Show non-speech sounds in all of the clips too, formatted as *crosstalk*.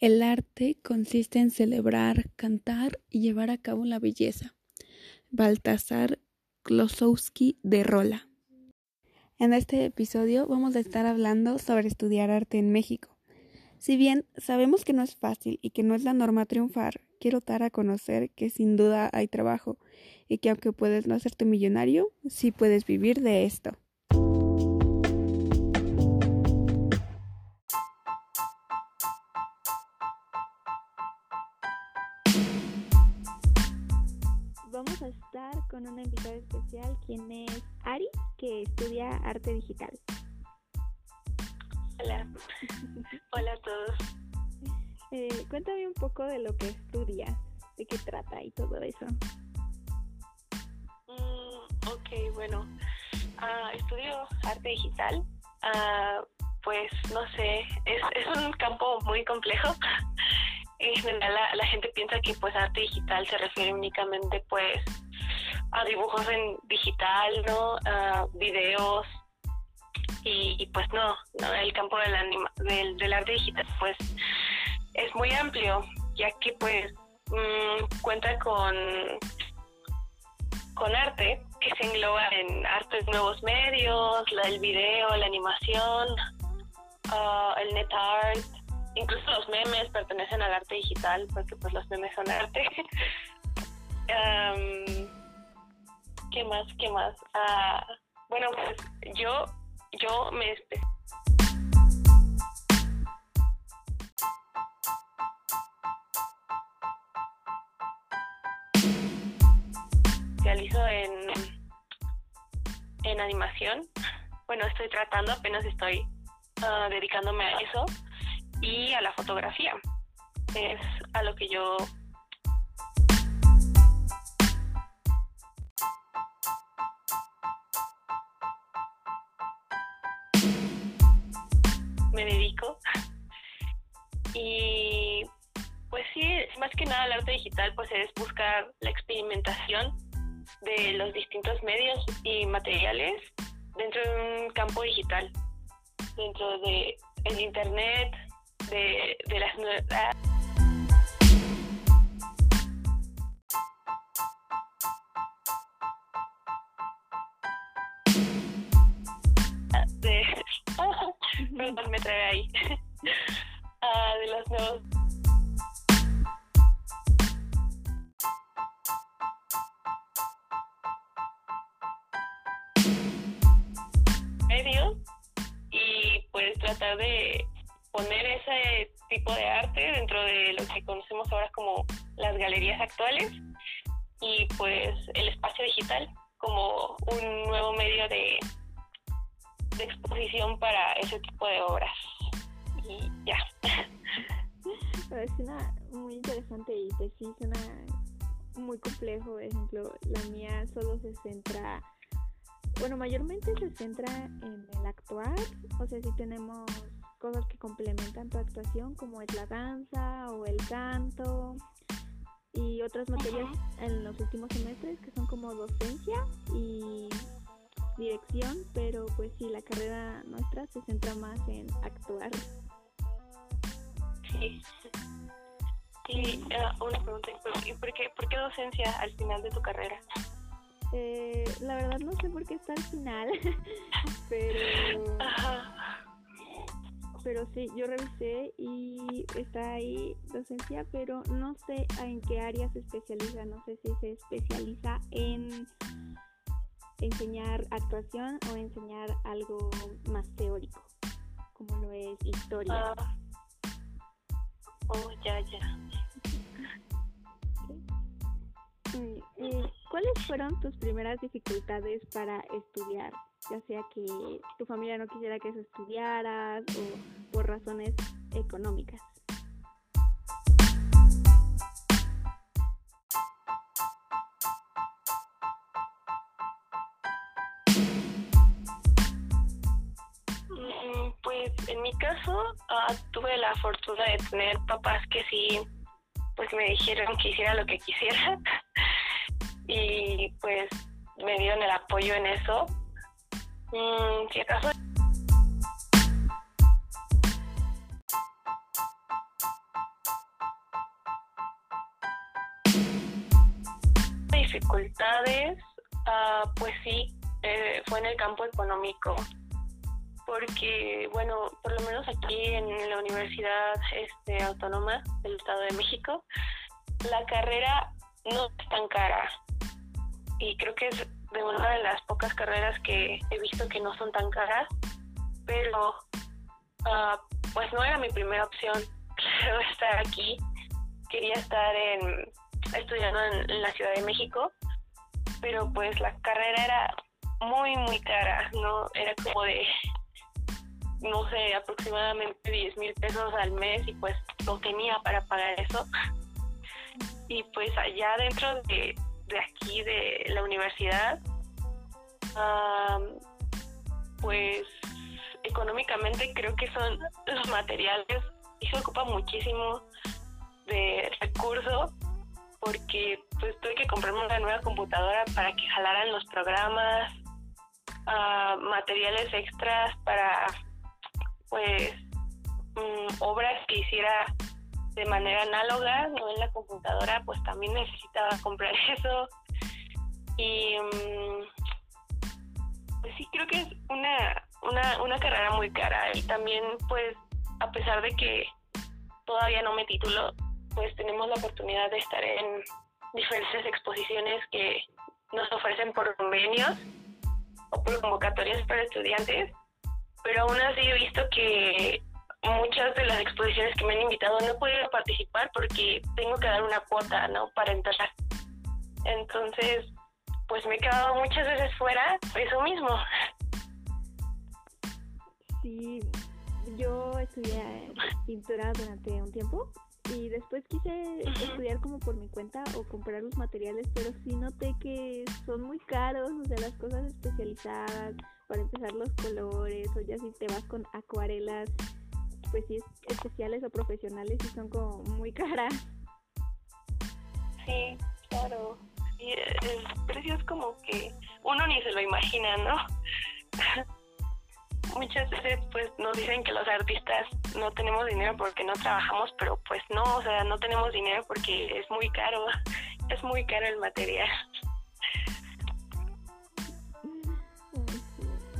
El arte consiste en celebrar, cantar y llevar a cabo la belleza. Baltasar Klosowski de Rola. En este episodio vamos a estar hablando sobre estudiar arte en México. Si bien sabemos que no es fácil y que no es la norma triunfar, quiero dar a conocer que sin duda hay trabajo y que aunque puedes no hacerte millonario, sí puedes vivir de esto. Con una invitada especial, quien es Ari, que estudia arte digital. Hola, hola a todos. *laughs* Eh, cuéntame un poco de lo que estudias, de qué trata y todo eso. Mm, ok, bueno, uh, estudio arte digital. Uh, pues no sé, es, es un campo muy complejo. *laughs* en general la, la, gente piensa que pues arte digital se refiere únicamente pues a dibujos en digital, ¿no? A videos, y, pues no, no, el campo del, anima, del, arte digital pues es muy amplio, ya que pues mmm, cuenta con, con arte que se engloba en artes nuevos medios, la, el video, la animación, uh, el net art, incluso los memes pertenecen al arte digital porque pues los memes son arte. *laughs* um, ¿Qué más? ¿Qué más? Uh, bueno, pues yo yo me especializo en, en animación. Bueno, estoy tratando, apenas estoy uh, dedicándome a eso y a la fotografía. Es a lo que yo Y pues sí, más que nada el arte digital pues es buscar la experimentación de los distintos medios y materiales dentro de un campo digital, dentro de el internet, de, de las nuevas *laughs* *laughs* perdón me trae ahí *laughs* de los nuevos medios y pues tratar de poner ese tipo de arte dentro de lo que conocemos ahora como las galerías actuales y pues el espacio digital como un nuevo medio de, de exposición para ese tipo de obras. Y ya *laughs* suena muy interesante y pues sí suena muy complejo. Por ejemplo la mía solo se centra bueno mayormente se centra en el actuar. O sea si tenemos cosas que complementan tu actuación como es la danza o el canto y otras materias en los últimos semestres que son como docencia y dirección, pero pues sí, la carrera nuestra se centra más en actuar. Sí. Y uh, una pregunta, ¿por qué, ¿por qué docencia al final de tu carrera? Eh, la verdad no sé por qué está al final, *laughs* pero... Ajá pero sí, yo revisé y está ahí docencia, pero no sé en qué área se especializa, no sé si se especializa en enseñar actuación o enseñar algo más teórico, como lo es historia. Uh, oh, ya, ya. Eh, ¿Cuáles fueron tus primeras dificultades para estudiar? Ya sea que tu familia no quisiera que estudiaras o por razones económicas. En mi caso, uh, tuve la fortuna de tener papás que sí, pues me dijeron que hiciera lo que quisiera *laughs* y pues me dieron el apoyo en eso. Mm, si acaso dificultades, uh, pues sí, eh, fue en el campo económico porque, bueno, por lo menos aquí en la Universidad este, Autónoma del Estado de México, la carrera no es tan cara. Y creo que es de una de las pocas carreras que he visto que no son tan caras, pero uh, pues no era mi primera opción. *laughs* Estar aquí, quería estar en, estudiando en, la Ciudad de México, pero pues la carrera era muy, muy cara, ¿no? Era como de, no sé, aproximadamente 10 mil pesos al mes y pues no tenía para pagar eso. Y pues allá dentro de, de aquí, de la universidad, pues económicamente creo que son los materiales y se ocupa muchísimo de recursos porque pues tuve que comprarme una nueva computadora para que jalaran los programas, materiales extras para pues mm, obras que hiciera de manera análoga, no en la computadora, pues también necesitaba comprar *laughs* eso. Y mm, pues sí, creo que es una, una, una carrera muy cara y también pues a pesar de que todavía no me titulo, pues tenemos la oportunidad de estar en diferentes exposiciones que nos ofrecen por convenios o por convocatorias para estudiantes, pero aún así he visto que muchas de las exposiciones que me han invitado no he podido participar porque tengo que dar una cuota, ¿no? Para entrar. Entonces, pues me he quedado muchas veces fuera eso mismo. Sí, yo estudié pintura durante un tiempo y después quise estudiar como por mi cuenta o comprar los materiales, pero sí noté que son muy caros, o sea, las cosas especializadas, para empezar los colores, o ya si te vas con acuarelas, pues sí, especiales o profesionales y son como muy *laughs* caras. Sí, claro y el precio es como que uno ni se lo imagina, ¿no? *laughs* Muchas veces pues nos dicen que los artistas no tenemos dinero porque no trabajamos, pero pues no, o sea, no tenemos dinero porque es muy caro, *laughs* es muy caro el material.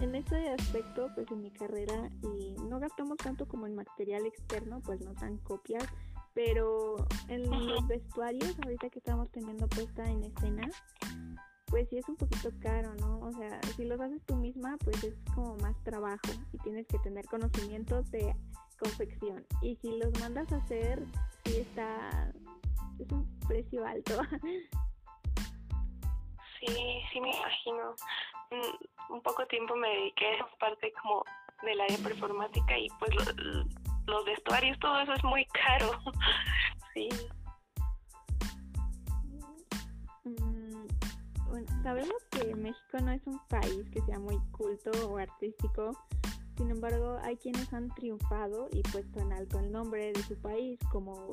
En ese aspecto, pues en mi carrera y no gastamos tanto como en material externo, pues no tan copias, pero en los vestuarios, ahorita que estamos teniendo puesta en escena, pues sí es un poquito caro, ¿no? O sea, si los haces tú misma, pues es como más trabajo y tienes que tener conocimientos de confección. Y si los mandas a hacer, sí está, es un precio alto. *laughs* Sí, sí me imagino. Mm, un poco tiempo me dediqué a esa parte como del área performática y pues lo, los vestuarios, todo eso es muy caro. *laughs* sí. Mm, sabemos que México no es un país que sea muy culto o artístico, sin embargo hay quienes han triunfado y puesto en alto el nombre de su país, como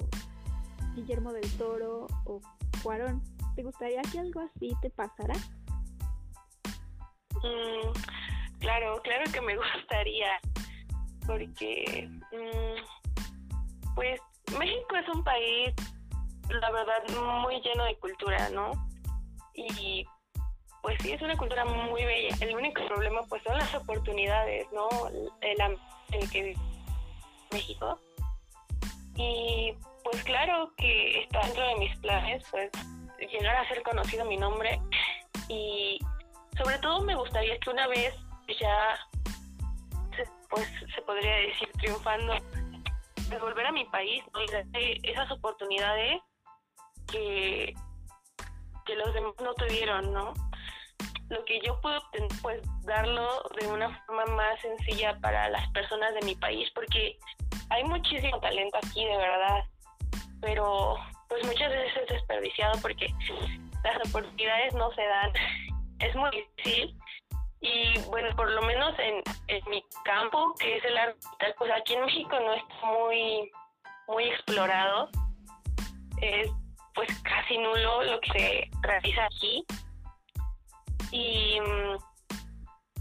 Guillermo del Toro o Cuarón. ¿Te gustaría que algo así te pasara? Mm, claro, claro que me *laughs* gustaría porque mm, pues México es un país, la verdad, muy lleno de cultura, ¿no? Y pues sí, es una cultura muy bella. El único problema pues son las oportunidades, ¿no? El en que vive México. Y pues claro que está dentro de mis planes, pues llegar a ser conocido mi nombre y sobre todo me gustaría que una vez ya pues se podría decir triunfando, de volver a mi país y esas oportunidades que, que los demás no tuvieron, ¿no? Lo que yo puedo pues darlo de una forma más sencilla para las personas de mi país, porque hay muchísimo talento aquí, de verdad, pero desperdiciado porque las oportunidades no se dan. *laughs* Es muy difícil y bueno, por lo menos en, mi campo, que es el arte, pues aquí en México no está muy, muy explorado. Es pues casi nulo lo que se realiza aquí. Y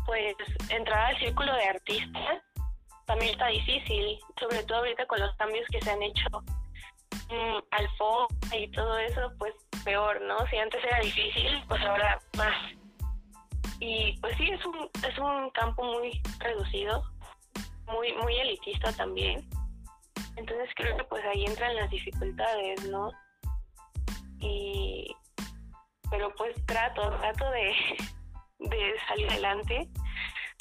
pues entrar al círculo de artistas también está difícil, sobre todo ahorita con los cambios que se han hecho mm, al fondo y todo eso, pues peor, ¿no? Si antes era difícil, pues ahora más. Y pues sí, es un, es un campo muy reducido, muy, muy elitista también. Entonces creo que pues ahí entran las dificultades, ¿no? Y pero pues trato, trato de, *laughs* de salir adelante.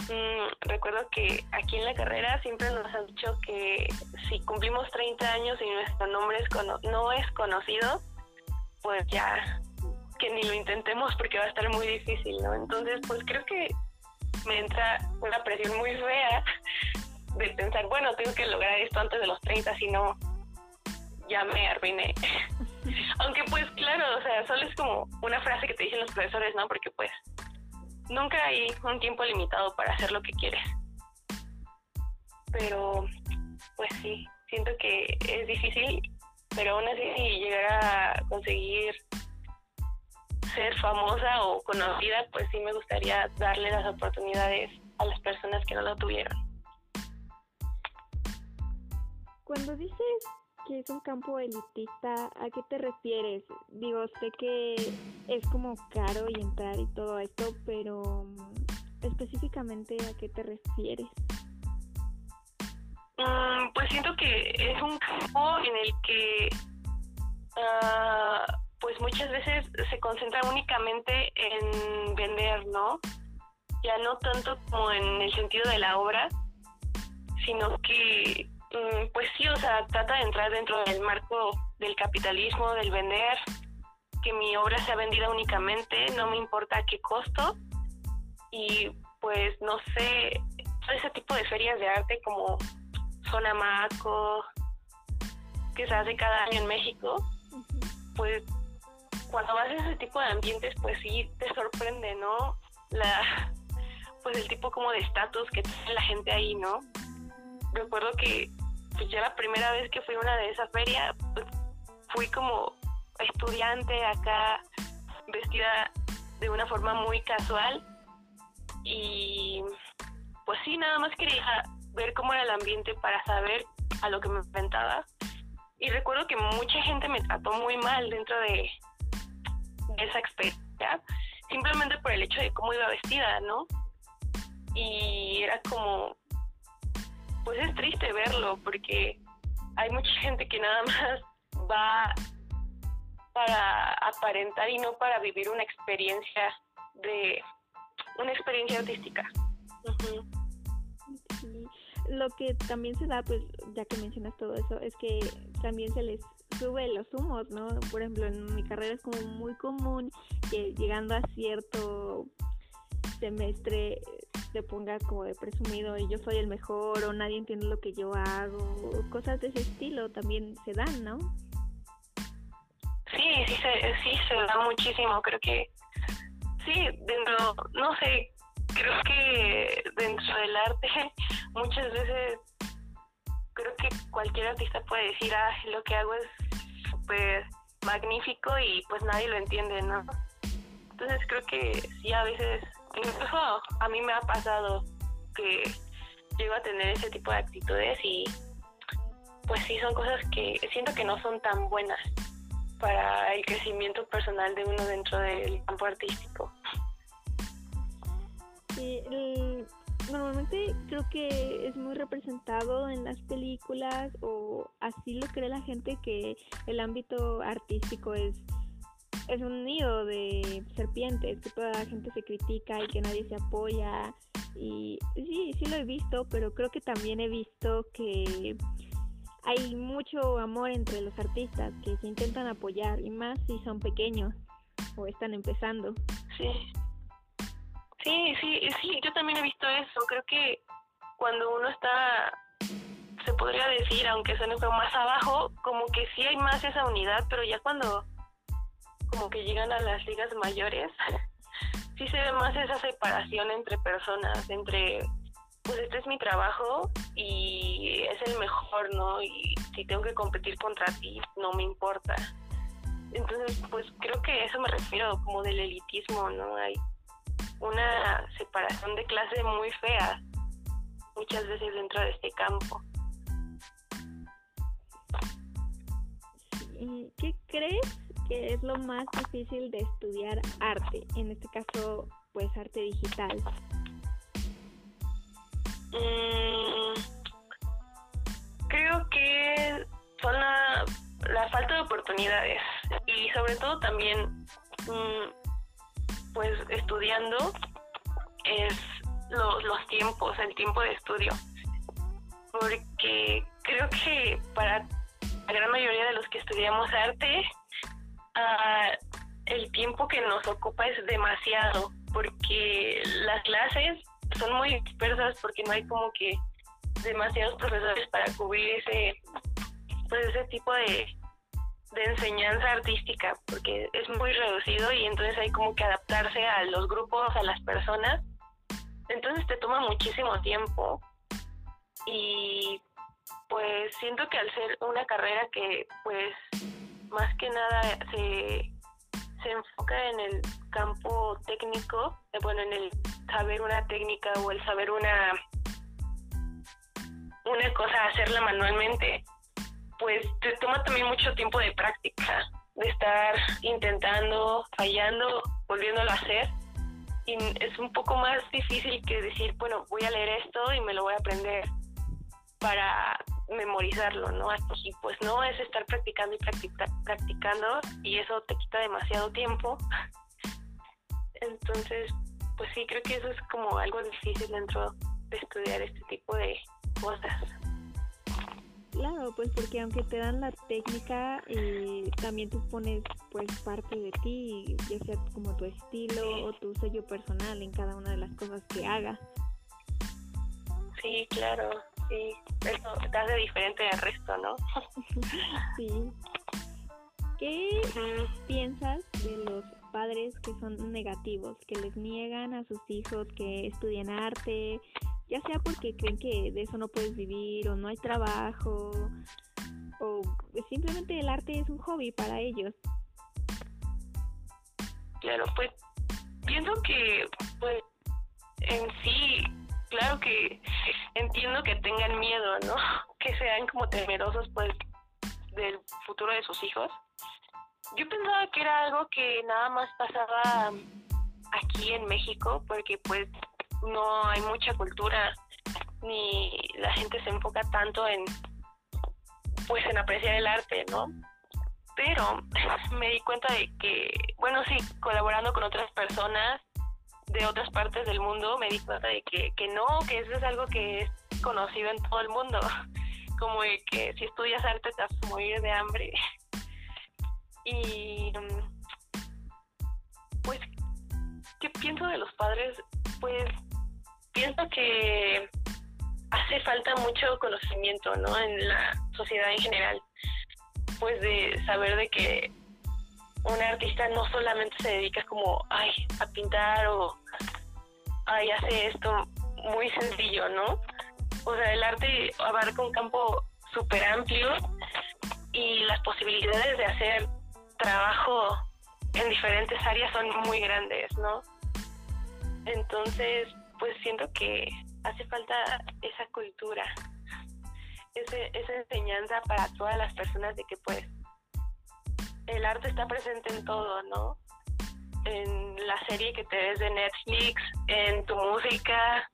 Mm, recuerdo que aquí en la carrera siempre nos han dicho que si cumplimos 30 años y nuestro nombre es no es conocido, pues ya que ni lo intentemos porque va a estar muy difícil, ¿no? Entonces, pues creo que me entra una presión muy fea de pensar, bueno, tengo que lograr esto antes de los 30, si no, ya me arruiné. *laughs* Aunque pues claro, o sea, solo es como una frase que te dicen los profesores, ¿no? Porque pues nunca hay un tiempo limitado para hacer lo que quieres. Pero pues sí, siento que es difícil, pero aún así si llegara a conseguir ser famosa o conocida, pues sí me gustaría darle las oportunidades a las personas que no lo tuvieron. Cuando dices que es un campo elitista, ¿a qué te refieres? Digo, sé que es como caro y entrar y todo esto, pero mm, específicamente a qué te refieres? Mm, pues siento que es un campo en el que uh, pues muchas veces se concentra únicamente en vender, ¿no? Ya no tanto como en el sentido de la obra, sino que pues sí, o sea, trata de entrar dentro del marco del capitalismo, del vender, que mi obra sea vendida únicamente, no me importa a qué costo. Y pues no sé, ese tipo de ferias de arte como Zona Maco, que se hace cada año en México, pues cuando vas a ese tipo de ambientes, pues sí te sorprende, ¿no? La, pues el tipo como de estatus que tiene la gente ahí, ¿no? Recuerdo que pues yo la primera vez que fui a una de esas ferias, pues, fui como estudiante acá, vestida de una forma muy casual y pues sí, nada más quería ver cómo era el ambiente para saber a lo que me enfrentaba. Y recuerdo que mucha gente me trató muy mal dentro de, esa experiencia, simplemente por el hecho de cómo iba vestida, ¿no? Y era como, pues es triste verlo porque hay mucha *laughs* gente que nada más va para aparentar y no para vivir una experiencia de una experiencia artística. Lo que también se da, pues ya que mencionas todo eso, es que también se les sube los humos, ¿no? Por ejemplo, en mi carrera es como muy común que llegando a cierto semestre se ponga como presumido y yo soy el mejor o nadie entiende lo que yo hago, cosas de ese estilo también se dan, ¿no? Sí, sí se, sí se da muchísimo, creo que sí, dentro, no sé, creo que dentro del arte *laughs* muchas veces creo que cualquier artista puede decir, ah, lo que hago es súper magnífico y pues nadie lo entiende, ¿no? Entonces creo que sí, a veces incluso a mí me ha pasado que llego a tener ese tipo de actitudes y pues sí son cosas que siento que no son tan buenas para el crecimiento personal de uno dentro del campo artístico. Sí, normalmente creo que es muy representado en las películas o así lo cree la gente que el ámbito artístico es es un nido de serpientes, que toda la gente se critica y que nadie se apoya. Y sí, sí lo he visto, pero creo que también he visto que hay mucho amor entre los artistas que se intentan apoyar, y más si son pequeños o están empezando. Sí. Sí, sí, sí, yo también he visto eso. Creo que cuando uno está, se podría decir, aunque suene más abajo, como que sí hay más esa unidad, pero ya cuando como que llegan a las ligas mayores, *laughs* sí se ve más esa separación entre personas, entre, pues este es mi trabajo y es el mejor, ¿no? Y si tengo que competir contra ti, no me importa. Entonces, pues creo que eso me refiero como del elitismo, ¿no? Hay una separación de clase muy fea muchas veces dentro de este campo. ¿Qué crees ¿qué es lo más difícil de estudiar arte? En este caso, pues arte digital. Mm, creo que son la, falta de oportunidades y sobre todo también, mm, pues estudiando es los, los tiempos, el tiempo de estudio. Porque creo que para la gran mayoría de los que estudiamos arte, uh, el tiempo que nos ocupa es demasiado, porque las clases son muy dispersas, porque no hay como que demasiados profesores para cubrir ese, pues ese tipo de, de enseñanza artística, porque es muy reducido y entonces hay como que adaptarse a los grupos, a las personas. Entonces te toma muchísimo tiempo y pues siento que al ser una carrera que pues más que nada se, se enfoca en el campo técnico, eh, bueno, en el saber una técnica o el saber una una cosa, hacerla manualmente, pues te toma también mucho tiempo de práctica, de estar intentando, fallando, volviéndolo a hacer. Y es un poco más difícil que decir, bueno, voy a leer esto y me lo voy a aprender para memorizarlo, ¿no? Y pues no es estar practicando y practicando y eso te quita demasiado tiempo. Entonces, pues sí, creo que eso es como algo difícil dentro de estudiar este tipo de cosas. Claro, pues porque aunque te dan la técnica, eh, también tú pones pues parte de ti, ya sea como tu estilo o tu sello personal en cada una de las cosas que hagas. Sí, claro sí, eso te hace diferente del resto, ¿no? *laughs* sí. ¿Qué piensas de los padres que son negativos, que les niegan a sus hijos que estudien arte, ya sea porque creen que de eso no puedes vivir o no hay trabajo, o simplemente el arte es un hobby para ellos? Claro, pues pienso que pues en sí claro que entiendo que tengan miedo, ¿no? *laughs* Que sean como temerosos, pues, del futuro de sus hijos. Yo pensaba que era algo que nada más pasaba aquí en México, porque pues no hay mucha cultura, ni la gente se enfoca tanto en, pues, en apreciar el arte, ¿no? Pero *laughs* me di cuenta de que, bueno, sí, colaborando con otras personas, de otras partes del mundo me di cuenta de que, que no, que eso es algo que es conocido en todo el mundo, *laughs* como de que si estudias arte te vas a morir de hambre. *laughs* Y pues, ¿qué pienso de los padres? Pues pienso que hace falta mucho conocimiento, ¿no? En la sociedad en general, pues de saber de que un artista no solamente se dedica como, ay, a pintar o, ay, hace esto muy sencillo, ¿no? O sea, el arte abarca un campo súper amplio y las posibilidades de hacer trabajo en diferentes áreas son muy grandes, ¿no? Entonces, pues siento que hace falta esa cultura, ese, esa enseñanza para todas las personas de que pues el arte está presente en todo, ¿no? En la serie que te ves de Netflix, en tu música,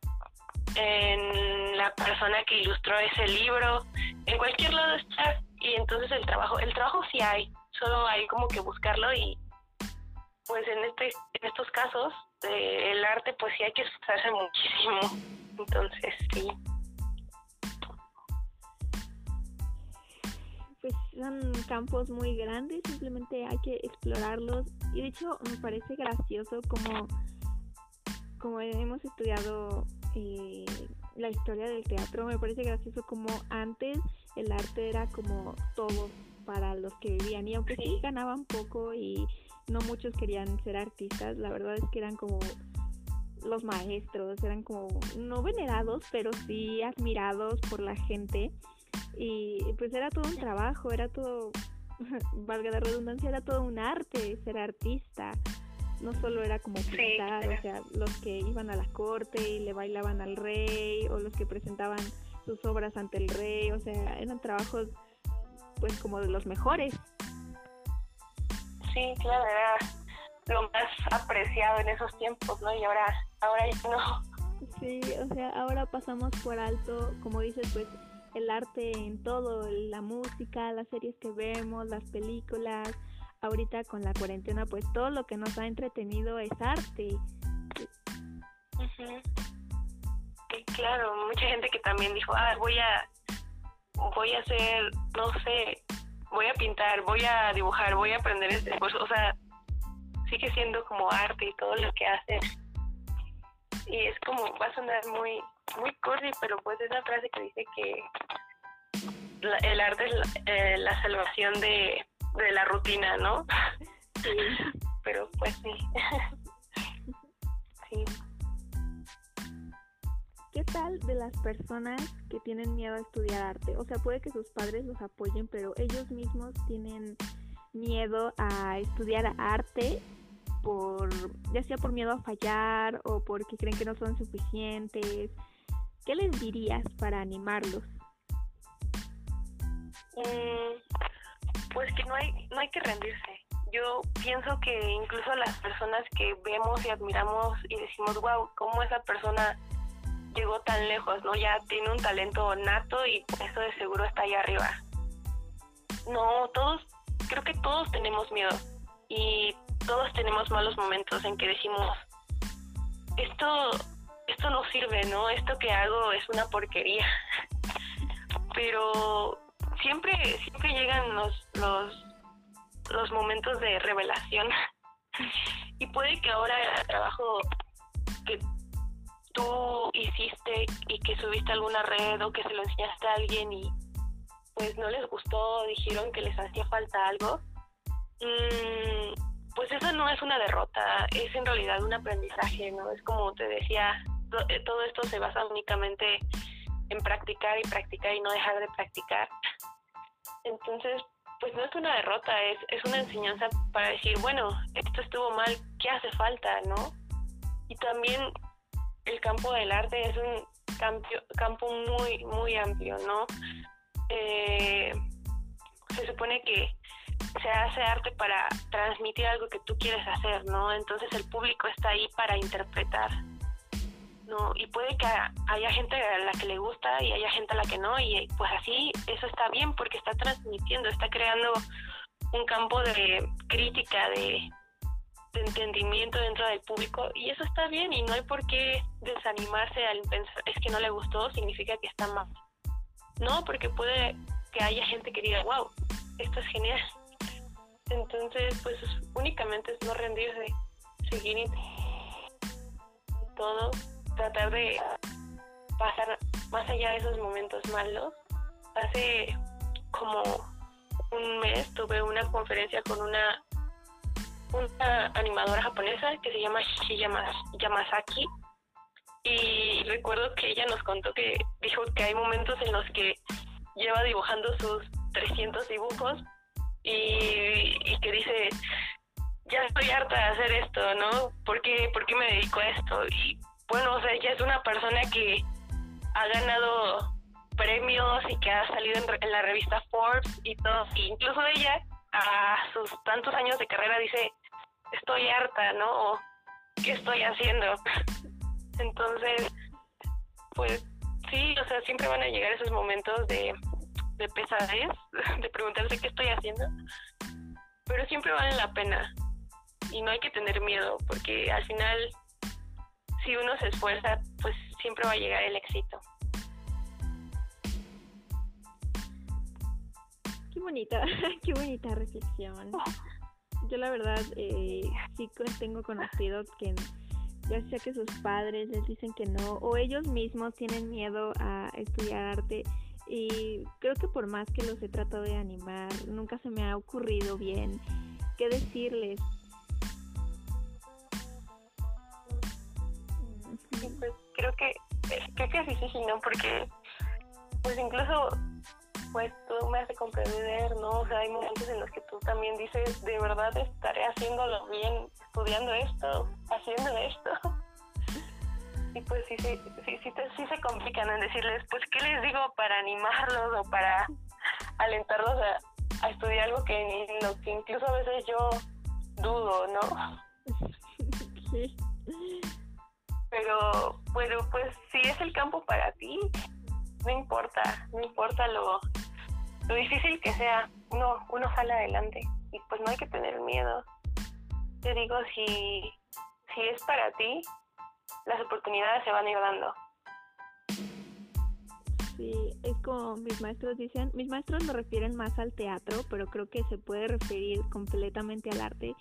en la persona que ilustró ese libro, en cualquier lado está. Y entonces el trabajo, el trabajo sí hay, solo hay como que buscarlo y pues en este, en estos casos el arte pues sí hay que esforzarse muchísimo. Entonces sí. Pues son campos muy grandes, simplemente hay que explorarlos. Y de hecho me parece gracioso como, como hemos estudiado eh, la historia del teatro, me parece gracioso como antes el arte era como todo para los que vivían. Y aunque sí ganaban poco y no muchos querían ser artistas, la verdad es que eran como los maestros, eran como no venerados, pero sí admirados por la gente y pues era todo un trabajo, era todo, *laughs* valga la redundancia, era todo un arte ser artista. No solo era como pintar, o sea, los que iban a la corte y le bailaban al rey, o los que presentaban sus obras ante el rey, o sea, eran trabajos pues como de los mejores. sí, claro, era lo más apreciado en esos tiempos, ¿no? Y ahora, ahora no. Sí, o sea, ahora pasamos por alto, como dices, pues el arte en todo, la música, las series que vemos, las películas. Ahorita con la cuarentena, pues todo lo que nos ha entretenido es arte. Sí, claro, mucha gente que también dijo, ah, voy a, voy a hacer, no sé, voy a pintar, voy a dibujar, voy a aprender este pues, o sea, sigue siendo como arte y todo lo que hace. Y es como, va a sonar muy, muy cursi, pero pues es una frase que dice que el arte es la, eh, la salvación de, de, la rutina, ¿no? Sí. pero pues sí. *laughs* sí. ¿Qué tal de las personas que tienen miedo a estudiar arte? O sea, puede que sus padres los apoyen, pero ellos mismos tienen miedo a estudiar arte por ya sea por miedo a fallar o porque creen que no son suficientes. ¿Qué les dirías para animarlos? Mm, pues que no hay no hay que rendirse. Yo pienso que incluso las personas que vemos y admiramos y decimos, wow, cómo esa persona llegó tan lejos, ¿no? Ya tiene un talento nato y eso de seguro está ahí arriba. No, todos, creo que todos tenemos miedo y todos tenemos malos momentos en que decimos, esto, esto no sirve, ¿no? Esto que hago es una porquería. Pero siempre, siempre llegan los, los, los momentos de revelación. y puede que ahora el trabajo que tú hiciste y que subiste a alguna red o que se lo enseñaste a alguien y pues no les gustó, dijeron que les hacía falta algo, mm, pues eso no es una derrota, es en realidad un aprendizaje, ¿no? Es como te decía, todo esto se basa únicamente en practicar y practicar y no dejar de practicar. Entonces, pues no es una derrota, es, es una enseñanza para decir, bueno, esto estuvo mal, ¿qué hace falta, no? Y también el campo del arte es un campo, muy, muy amplio, ¿no? Eh, se supone que se hace arte para transmitir algo que tú quieres hacer, ¿no? Entonces el público está ahí para interpretar, ¿no? Y puede que haya gente a la que le gusta y haya gente a la que no, y pues así eso está bien porque está transmitiendo, está creando un campo de crítica, de, entendimiento dentro del público y eso está bien y no hay por qué desanimarse al pensar es que no le gustó significa que está mal no porque puede que haya gente que diga wow esto es genial entonces pues únicamente es no rendirse seguir todo tratar de pasar más allá de esos momentos malos hace como un mes tuve una conferencia con una una animadora japonesa que se llama Shiya Yamasaki y recuerdo que ella nos contó que dijo que hay momentos en los que lleva dibujando sus 300 dibujos y, que dice, ya estoy harta de hacer esto, ¿no? ¿Por qué, ¿Por qué me dedico a esto? Y bueno, o sea, ella es una persona que ha ganado premios y que ha salido en, la revista Forbes y todo. incluso ella, a sus tantos años de carrera, dice, estoy harta, ¿no? ¿Qué estoy haciendo? *laughs* Entonces, pues sí, o sea, siempre van a llegar esos momentos de, de pesadez, *laughs* de preguntarse qué estoy haciendo, pero siempre valen la pena y no hay que tener miedo, porque al final, si uno se esfuerza, pues siempre va a llegar el éxito. Qué bonita, *laughs* qué bonita reflexión. Oh yo la verdad eh, sí tengo conocidos que ya sea que sus padres les dicen que no o ellos mismos tienen miedo a estudiar arte y creo que por más que los he tratado de animar nunca se me ha ocurrido bien qué decirles pues creo que creo que es difícil no porque pues incluso pues tú me hace comprender, ¿no? O sea, hay momentos en los que tú también dices, de verdad estaré haciéndolo bien, estudiando esto, haciendo esto. *laughs* Y pues sí, sí, sí, sí, sí se complican en decirles, pues, ¿qué les digo para animarlos o para alentarlos a, estudiar algo que, que incluso a veces yo dudo, ¿no? *laughs* Sí. Pero, pero pues si es el campo para ti, no importa, no importa lo, lo difícil que sea, uno, uno sale adelante y pues no hay que tener miedo. Te digo, si, si es para ti, las oportunidades se van a ir dando. Sí, es como mis maestros dicen, mis maestros me refieren más al teatro, pero creo que se puede referir completamente al arte,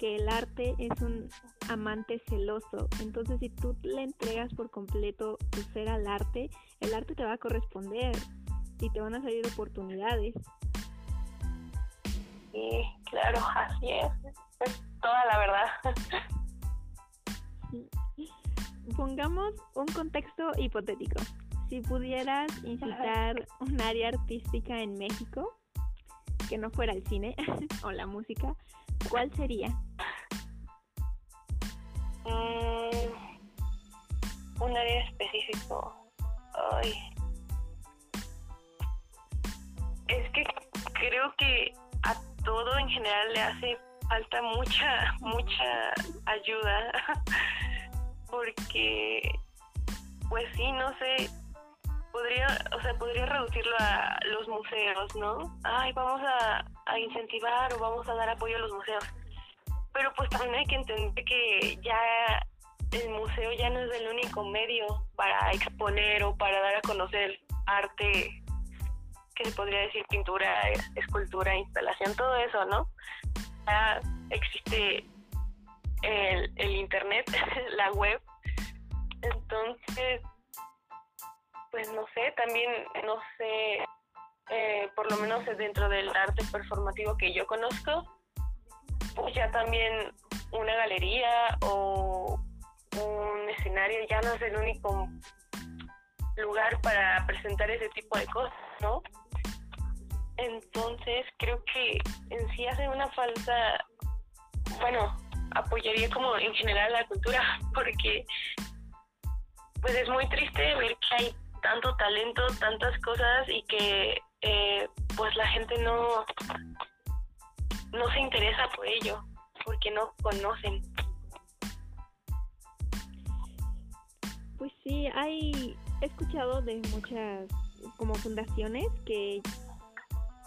que el arte es un amante celoso. Entonces, si tú le entregas por completo tu ser al arte, el arte te va a corresponder y te van a salir oportunidades. Sí, claro, así es. Es toda la verdad. Pongamos un contexto hipotético. Si pudieras incitar un área artística en México, que no fuera el cine *laughs* o la música, ¿cuál sería? Mm, un área específico. Ay. Es que creo que a todo en general le hace falta mucha, mucha ayuda. *laughs* Porque, pues sí, no sé, podría, o sea, podría reducirlo a los museos, ¿no? Ay, vamos a, a incentivar o vamos a dar apoyo a los museos. Pero pues también hay que entender que ya el museo ya no es el único medio para exponer o para dar a conocer arte que se podría decir pintura, escultura, instalación, todo eso, ¿no? Ya existe el, el internet, *laughs* la web. Entonces, pues no sé, también, no sé, eh, por lo menos dentro del arte performativo que yo conozco, pues ya también una galería o un escenario ya no es el único lugar para presentar ese tipo de cosas, ¿no? Entonces creo que en sí hace una falta, bueno, apoyaría como en general la cultura, *laughs* porque pues es muy triste ver que hay tanto talento, tantas cosas y que eh, pues la gente no no se interesa por ello, porque no conocen. Pues sí, hay he escuchado de muchas como fundaciones que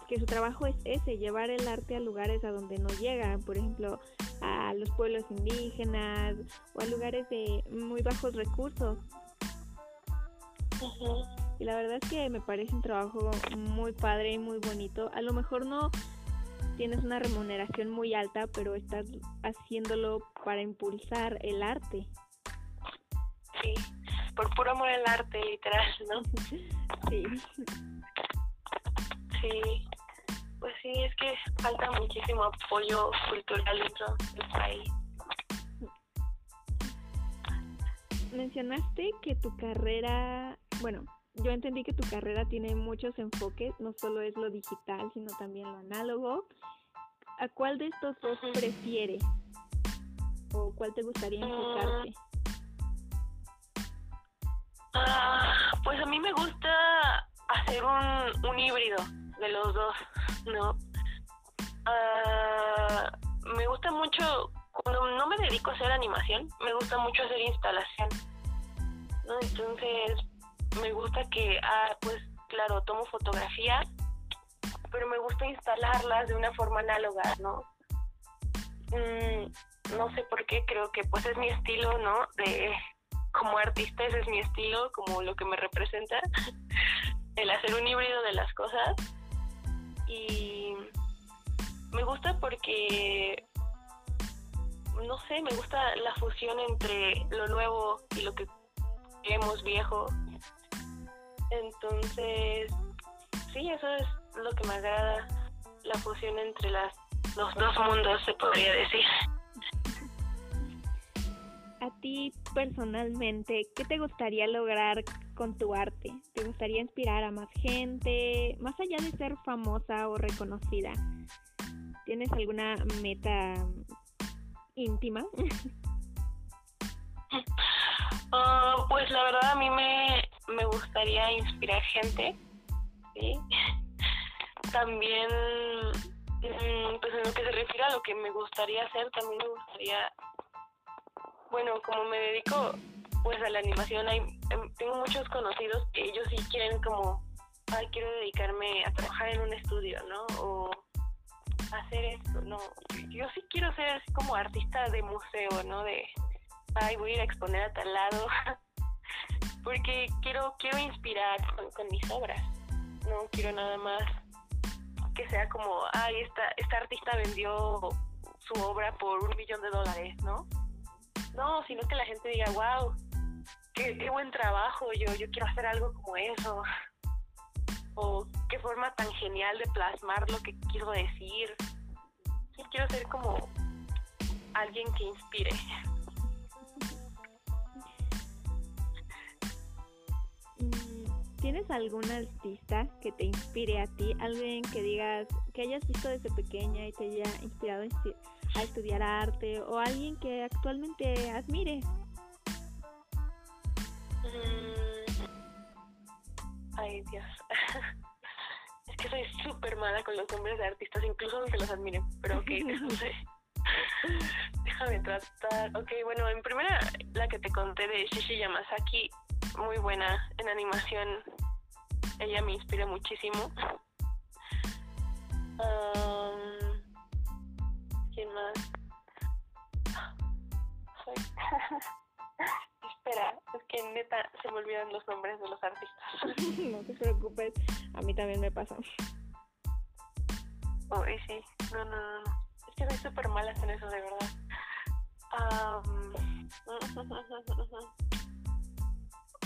que su trabajo es ese, llevar el arte a lugares a donde no llega, por ejemplo, a los pueblos indígenas o a lugares de muy bajos recursos. Y la verdad es que me parece un trabajo muy padre y muy bonito. A lo mejor no tienes una remuneración muy alta, pero estás haciéndolo para impulsar el arte. Sí, por puro amor al arte, literal, ¿no? *laughs* sí. Sí, pues sí, es que falta muchísimo apoyo cultural dentro del país. Mencionaste que tu carrera, bueno, yo entendí que tu carrera tiene muchos enfoques, no solo es lo digital, sino también lo análogo. ¿A cuál de estos dos prefieres? ¿O cuál te gustaría enfocarte? Ah, pues a mí me gusta hacer un, un híbrido de los dos, ¿no? Ah, me gusta mucho, cuando no me dedico a hacer animación, me gusta mucho hacer instalación, ¿no? Entonces, me gusta que, ah, pues claro, tomo fotografías, pero me gusta instalarlas de una forma análoga, ¿no? Mm, no sé por qué, creo que pues es mi estilo, ¿no? De como artista ese es mi estilo, como lo que me representa, *laughs* el hacer un híbrido de las cosas. Y me gusta porque, no sé, me gusta la fusión entre lo nuevo y lo que vemos viejo entonces, sí, eso es lo que me agrada, la fusión entre las, los dos mundos, se podría decir. A ti personalmente, ¿qué te gustaría lograr con tu arte? ¿Te gustaría inspirar a más gente, más allá de ser famosa o reconocida? ¿Tienes alguna meta íntima? *laughs* Ah, pues la verdad a mí me, me gustaría inspirar gente, ¿sí? *laughs* También, mm, pues en lo que se refiere a lo que me gustaría hacer, también me gustaría, bueno, como me dedico pues a la animación, hay, em, tengo muchos conocidos que ellos sí quieren como, ay, quiero dedicarme a trabajar en un estudio, ¿no? O hacer esto, no, yo sí quiero ser así como artista de museo, ¿no? De, ay, voy a ir a exponer a tal lado, *laughs* porque quiero, quiero inspirar con mis obras, no quiero nada más que sea como, ay, esta, esta artista vendió su obra por un millón de dólares, ¿no? No, sino que la gente diga, wow, qué, qué buen trabajo, yo, yo quiero hacer algo como eso. O qué forma tan genial de plasmar lo que quiero decir. Quiero ser como alguien que inspire. ¿Tienes algún artista que te inspire a ti? Alguien que digas, que hayas visto desde pequeña y te haya inspirado a estudiar arte o alguien que actualmente admire? Mm. Ay, Dios. *laughs* es que soy súper mala con los nombres de artistas, incluso aunque los admiren, pero ok, no sé. *laughs* Déjame tratar. Ok, bueno, en primera, la que te conté de Shishi Yamasaki, muy buena en animación. Ella me inspira muchísimo. ¿Quién más? *laughs* Espera, es que neta se me olvidan los nombres de los artistas. *laughs* no te preocupes, a mí también me pasa. Oh, y sí, no, no, no. Es que soy súper mala en eso, de verdad. Um... *laughs*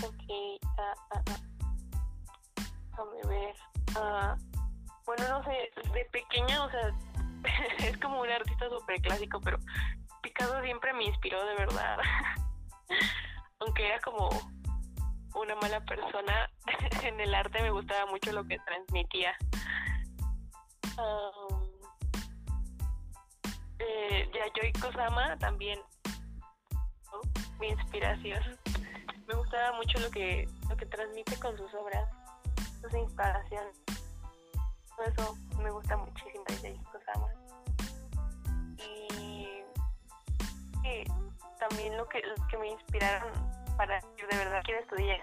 Ok, ah, ah. déjame ver. Bueno, no sé, de pequeña, o sea, *laughs* es como un artista súper clásico, pero Picasso siempre me inspiró de verdad. Aunque era como una mala persona, *laughs* en el arte me gustaba mucho lo que transmitía. Um, eh, Yayoi Kusama también, mi inspiración me gustaba mucho lo que lo que transmite con sus obras, sus instalaciones. Por eso me gusta muchísimo Kusama. Y, y también lo que, que me inspiraron para que de verdad quiero estudiar.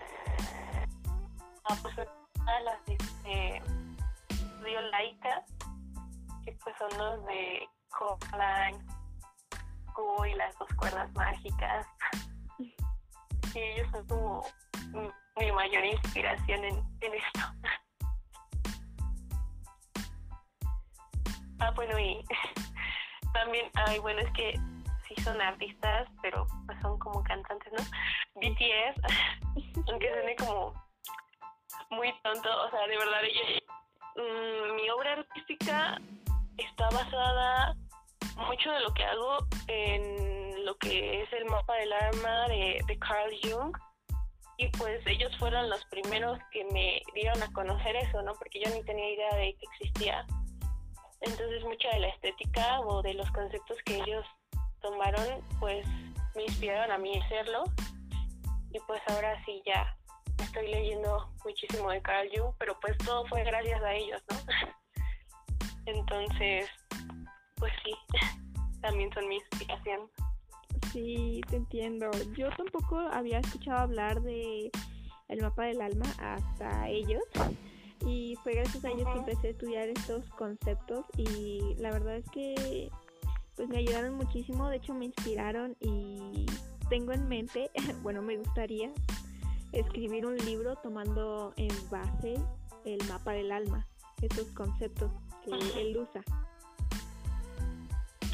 Ah, pues las este, estudio laica, que pues son los de Copeland, y las dos cuerdas mágicas *laughs* sí, ellos son como mi mayor inspiración en, en esto. *laughs* ah, bueno, y *laughs* también, ay, bueno, es que sí son artistas, pero pues son como cantantes, ¿no? BTS, *laughs* aunque suene como muy tonto, o sea, de verdad, mm, mi obra artística está basada mucho de lo que hago en lo que es el mapa del arma de, Carl Jung y pues ellos fueron los primeros que me dieron a conocer eso, ¿no? Porque yo ni tenía idea de que existía. Entonces mucha de la estética o de los conceptos que ellos tomaron, pues me inspiraron a mí a hacerlo. Y pues ahora sí ya estoy leyendo muchísimo de Carl Jung, pero pues todo fue gracias a ellos, ¿no? *laughs* Entonces, pues sí, *laughs* también son mi inspiración. Sí, te entiendo. Yo tampoco había escuchado hablar de el mapa del alma hasta ellos y fue gracias a ellos que empecé a estudiar estos conceptos y la verdad es que pues me ayudaron muchísimo, de hecho me inspiraron y tengo en mente, *laughs* bueno, me gustaría escribir un libro tomando en base el mapa del alma, esos conceptos que él usa.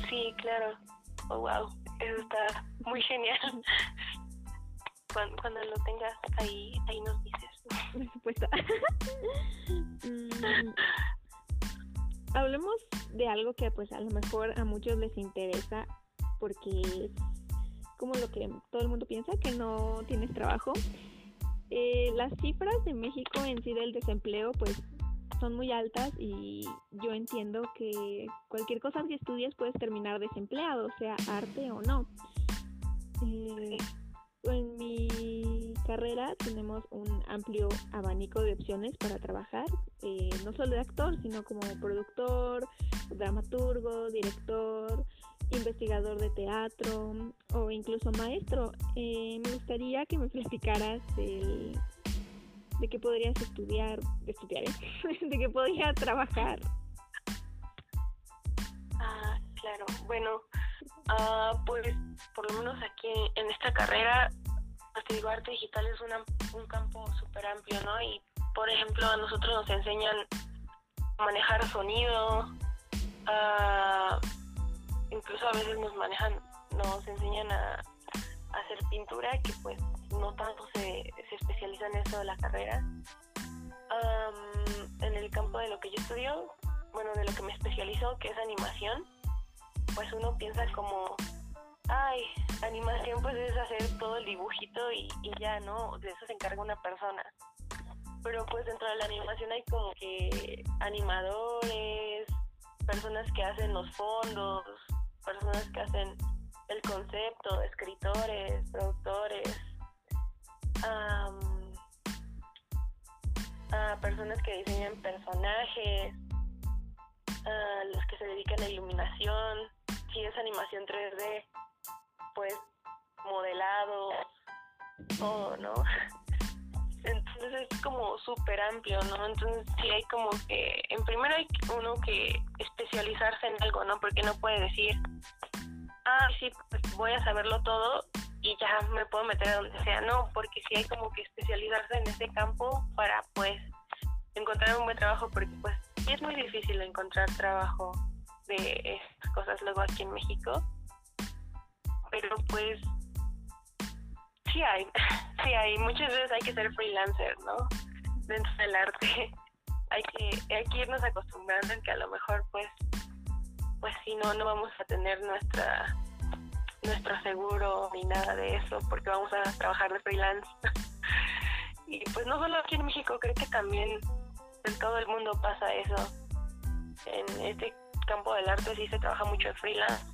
Sí, claro. Oh, wow eso está muy genial. *laughs* Cuando, lo tengas ahí, ahí nos dices. Por supuesto. *laughs* Mm, hablemos de algo que pues a lo mejor a muchos les interesa porque es como lo que todo el mundo piensa, que no tienes trabajo. Eh, las cifras de México en sí del desempleo pues son muy altas y yo entiendo que cualquier cosa que estudies puedes terminar desempleado, sea arte o no. Eh, en mi carrera tenemos un amplio abanico de opciones para trabajar, eh, no solo de actor, sino como productor, dramaturgo, director, investigador de teatro o incluso maestro. Eh, me gustaría que me *laughs* platicaras de qué podrías estudiar, de ¿eh? *laughs* de qué podrías trabajar. Ah, claro. Bueno, ah, pues por lo menos aquí en esta carrera, te digo, arte digital es una, un campo súper amplio, ¿no? Y por ejemplo, a nosotros nos enseñan a manejar sonido, a incluso a veces nos manejan, nos enseñan a, hacer pintura, que pues no tanto se, se especializa en eso de la carrera. en el campo de lo que yo estudio, bueno, de lo que me especializo, que es animación, pues uno piensa como, ay, animación pues es hacer todo el dibujito y, y ya, ¿no? De eso se encarga una persona. Pero pues dentro de la animación hay como que animadores, personas que hacen los fondos, personas que hacen el concepto, escritores, productores, personas que diseñan personajes, los que se dedican a iluminación, si es animación 3D, pues modelado, todo, ¿no? *laughs* Entonces es como súper amplio, ¿no? Entonces sí hay como que, en primero hay uno que especializarse en algo, ¿no? Porque no puede decir, ah, sí, pues voy a saberlo todo y ya me puedo meter a donde sea, no, porque sí hay como que especializarse en ese campo para pues encontrar un buen trabajo, porque pues sí es muy difícil encontrar trabajo de estas cosas luego aquí en México, pero pues sí hay, *laughs* sí hay, muchas veces hay que ser freelancer, ¿no? Dentro del arte *laughs* hay que, hay que irnos acostumbrando en que a lo mejor pues, pues si no, no vamos a tener nuestra nuestro seguro ni nada de eso porque vamos a trabajar de freelance. *laughs* y pues no solo aquí en México, creo que también en todo el mundo pasa eso. En este campo del arte sí se trabaja mucho de freelance.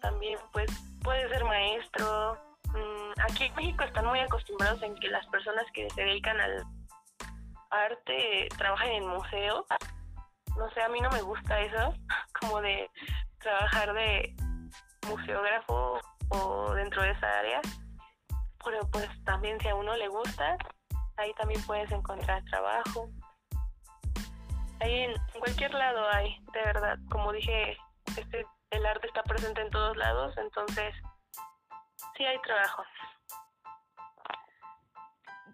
También pues puede ser maestro. Mm, aquí en México están muy acostumbrados en que las personas que se dedican al arte trabajen en museos. No sé, a mí no me gusta eso, *laughs* como de trabajar de museógrafo o dentro de esa área. Pero pues también si a uno le gusta, ahí también puedes encontrar trabajo. Ahí en cualquier lado hay, de verdad. Como dije, este el arte está presente en todos lados, entonces sí hay trabajo.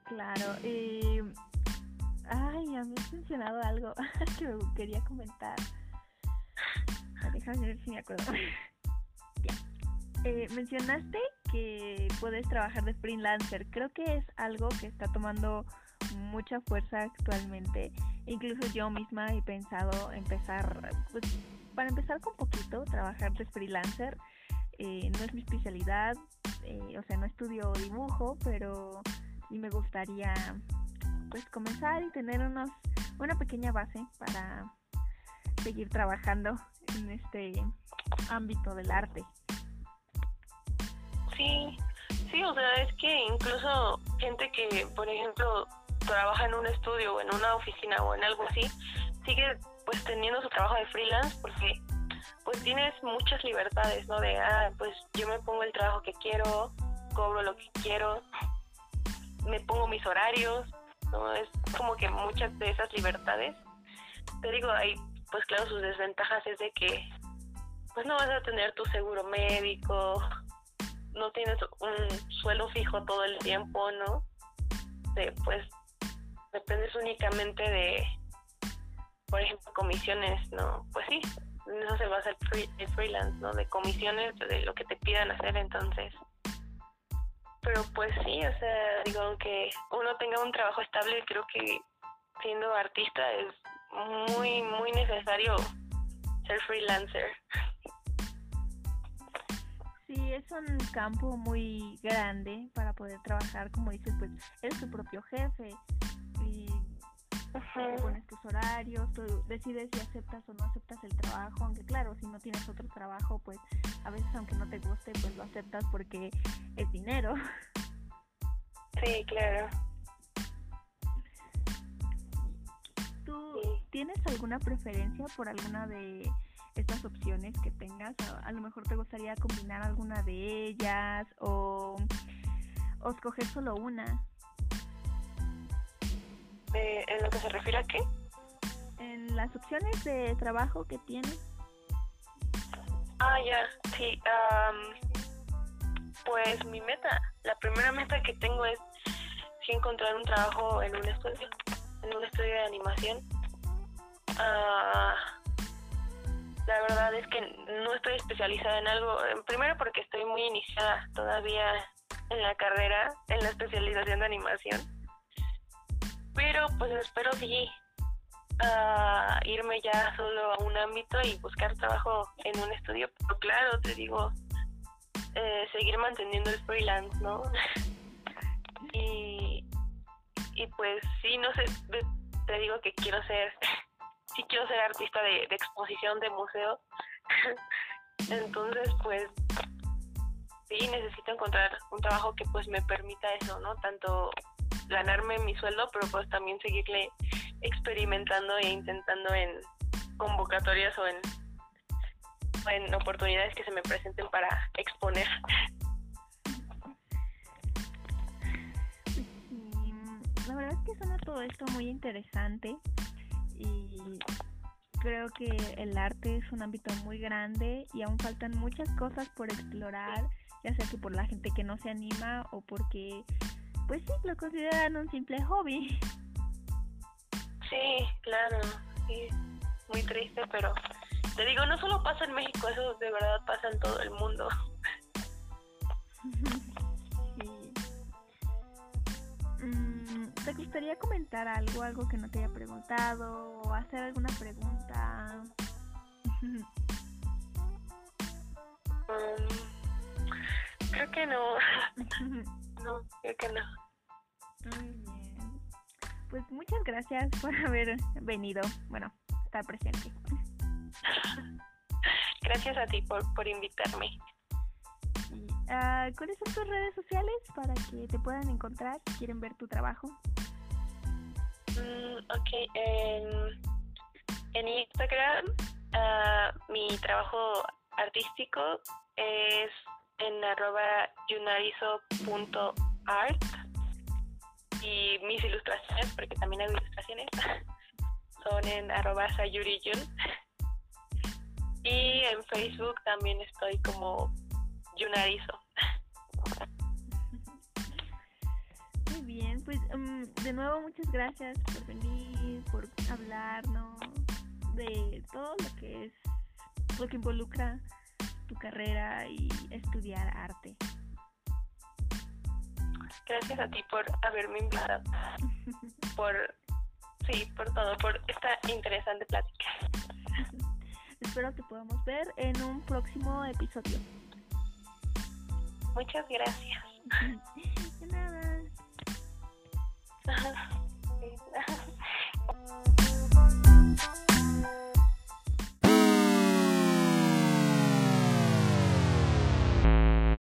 Claro, y... Ay, habías mencionado algo *laughs* que me quería comentar. Déjame ver si me acuerdo. Eh, mencionaste que puedes trabajar de freelancer. Creo que es algo que está tomando mucha fuerza actualmente. Incluso yo misma he pensado empezar, pues, para empezar con poquito, trabajar de freelancer. Eh, no es mi especialidad, eh, o sea, no estudio dibujo, pero sí me gustaría, pues, comenzar y tener unos, una pequeña base para seguir trabajando en este ámbito del arte. Sí, sí, o sea, es que incluso gente que, por ejemplo, trabaja en un estudio o en una oficina o en algo así, sigue pues teniendo su trabajo de freelance porque pues tienes muchas libertades, ¿no? De, ah, pues yo me pongo el trabajo que quiero, cobro lo que quiero, me pongo mis horarios, ¿no? Es como que muchas de esas libertades. Te digo, hay pues claro, sus desventajas es de que pues no vas a tener tu seguro médico, no tienes un suelo fijo todo el tiempo, ¿no? De, pues dependes únicamente de, por ejemplo, comisiones, ¿no? Pues sí, eso se basa el, el freelance, ¿no? De comisiones, de lo que te pidan hacer, entonces. Pero pues sí, o sea, digo, aunque uno tenga un trabajo estable, creo que siendo artista es muy, muy necesario ser freelancer. Sí, es un campo muy grande para poder trabajar, como dices, pues eres tu propio jefe y pones tus horarios, tú decides si aceptas o no aceptas el trabajo, aunque claro, si no tienes otro trabajo, pues a veces aunque no te guste, pues lo aceptas porque es dinero. Sí, claro. ¿Tú ¿tienes alguna preferencia por alguna de estas opciones que tengas? A, lo mejor te gustaría combinar alguna de ellas o, o escoger solo una. ¿En lo que se refiere a qué? En las opciones de trabajo que tienes. Ah, ya, sí. pues mi meta, la primera meta que tengo es encontrar un trabajo en un estudio, en un estudio de animación. Ah, la verdad es que no estoy especializada en algo, primero porque estoy muy iniciada todavía en la carrera, en la especialización de animación. Pero pues espero sí uh, irme ya solo a un ámbito y buscar trabajo en un estudio. Pero claro, te digo, eh, seguir manteniendo el freelance, ¿no? *laughs* y, y pues sí, no sé, te digo que quiero ser, *laughs* sí quiero ser artista de, de exposición de museo. *laughs* Entonces, pues sí, necesito encontrar un trabajo que pues me permita eso, ¿no? Tanto ganarme mi sueldo, pero pues también seguirle experimentando e intentando en convocatorias o en, oportunidades que se me presenten para exponer. la verdad es que suena todo esto muy interesante y creo que el arte es un ámbito muy grande y aún faltan muchas cosas por explorar, ya sea que por la gente que no se anima o porque pues sí, lo consideran un simple hobby. Sí, claro, sí, muy triste, pero te digo, no solo pasa en México, eso de verdad pasa en todo el mundo. *laughs* sí. Mm, ¿Te gustaría comentar algo, algo que no te haya preguntado o hacer alguna pregunta? *laughs* Um, creo que no. *laughs* no, creo que no. Muy bien. Pues muchas gracias por *laughs* haber venido, bueno, estar presente. *laughs* Gracias a ti por, por invitarme. Uh, ¿Cuáles son tus redes sociales para que te puedan encontrar si quieren ver tu trabajo? Mm, ok, en, en Instagram uh, mi trabajo artístico es en arroba yunarizo.art y mis ilustraciones, porque también hago ilustraciones, *laughs* son en arroba sayuriyun. *laughs* Y en Facebook también estoy como Yunarizo. *laughs* Muy bien, pues um, de nuevo muchas gracias por venir, por hablarnos de todo lo que es, lo que involucra tu carrera y estudiar arte. Gracias a ti por haberme invitado, *laughs* por sí, por todo, por esta interesante plática. *laughs* Espero que podamos ver en un próximo episodio. Muchas gracias. *laughs* De nada.